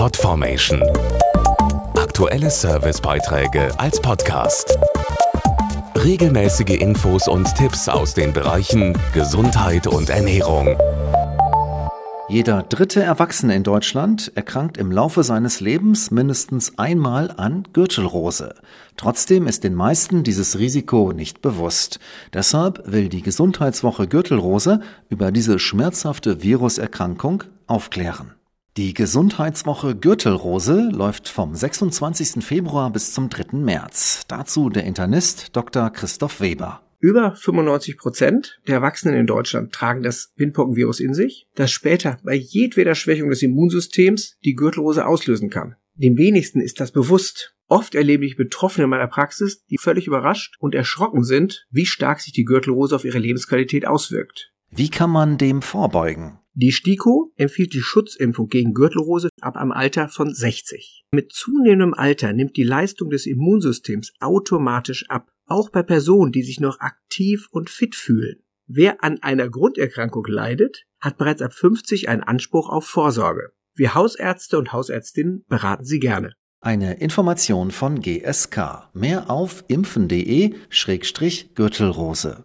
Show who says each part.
Speaker 1: Podformation. Aktuelle Servicebeiträge als Podcast. Regelmäßige Infos und Tipps aus den Bereichen Gesundheit und Ernährung.
Speaker 2: Jeder dritte Erwachsene in Deutschland erkrankt im Laufe seines Lebens mindestens einmal an Gürtelrose. Trotzdem ist den meisten dieses Risiko nicht bewusst. Deshalb will die Gesundheitswoche Gürtelrose über diese schmerzhafte Viruserkrankung aufklären. Die Gesundheitswoche Gürtelrose läuft vom 26. Februar bis zum 3. März. Dazu der Internist Dr. Christoph Weber.
Speaker 3: Über 95 Prozent der Erwachsenen in Deutschland tragen das Windpockenvirus in sich, das später bei jedweder Schwächung des Immunsystems die Gürtelrose auslösen kann. Dem wenigsten ist das bewusst. Oft erlebe ich Betroffene in meiner Praxis, die völlig überrascht und erschrocken sind, wie stark sich die Gürtelrose auf ihre Lebensqualität auswirkt.
Speaker 2: Wie kann man dem vorbeugen?
Speaker 3: Die STIKO empfiehlt die Schutzimpfung gegen Gürtelrose ab einem Alter von 60. Mit zunehmendem Alter nimmt die Leistung des Immunsystems automatisch ab auch bei Personen, die sich noch aktiv und fit fühlen. Wer an einer Grunderkrankung leidet, hat bereits ab 50 einen Anspruch auf Vorsorge. Wir Hausärzte und Hausärztinnen beraten Sie gerne.
Speaker 2: Eine Information von GSK. Mehr auf impfen.de-gürtelrose.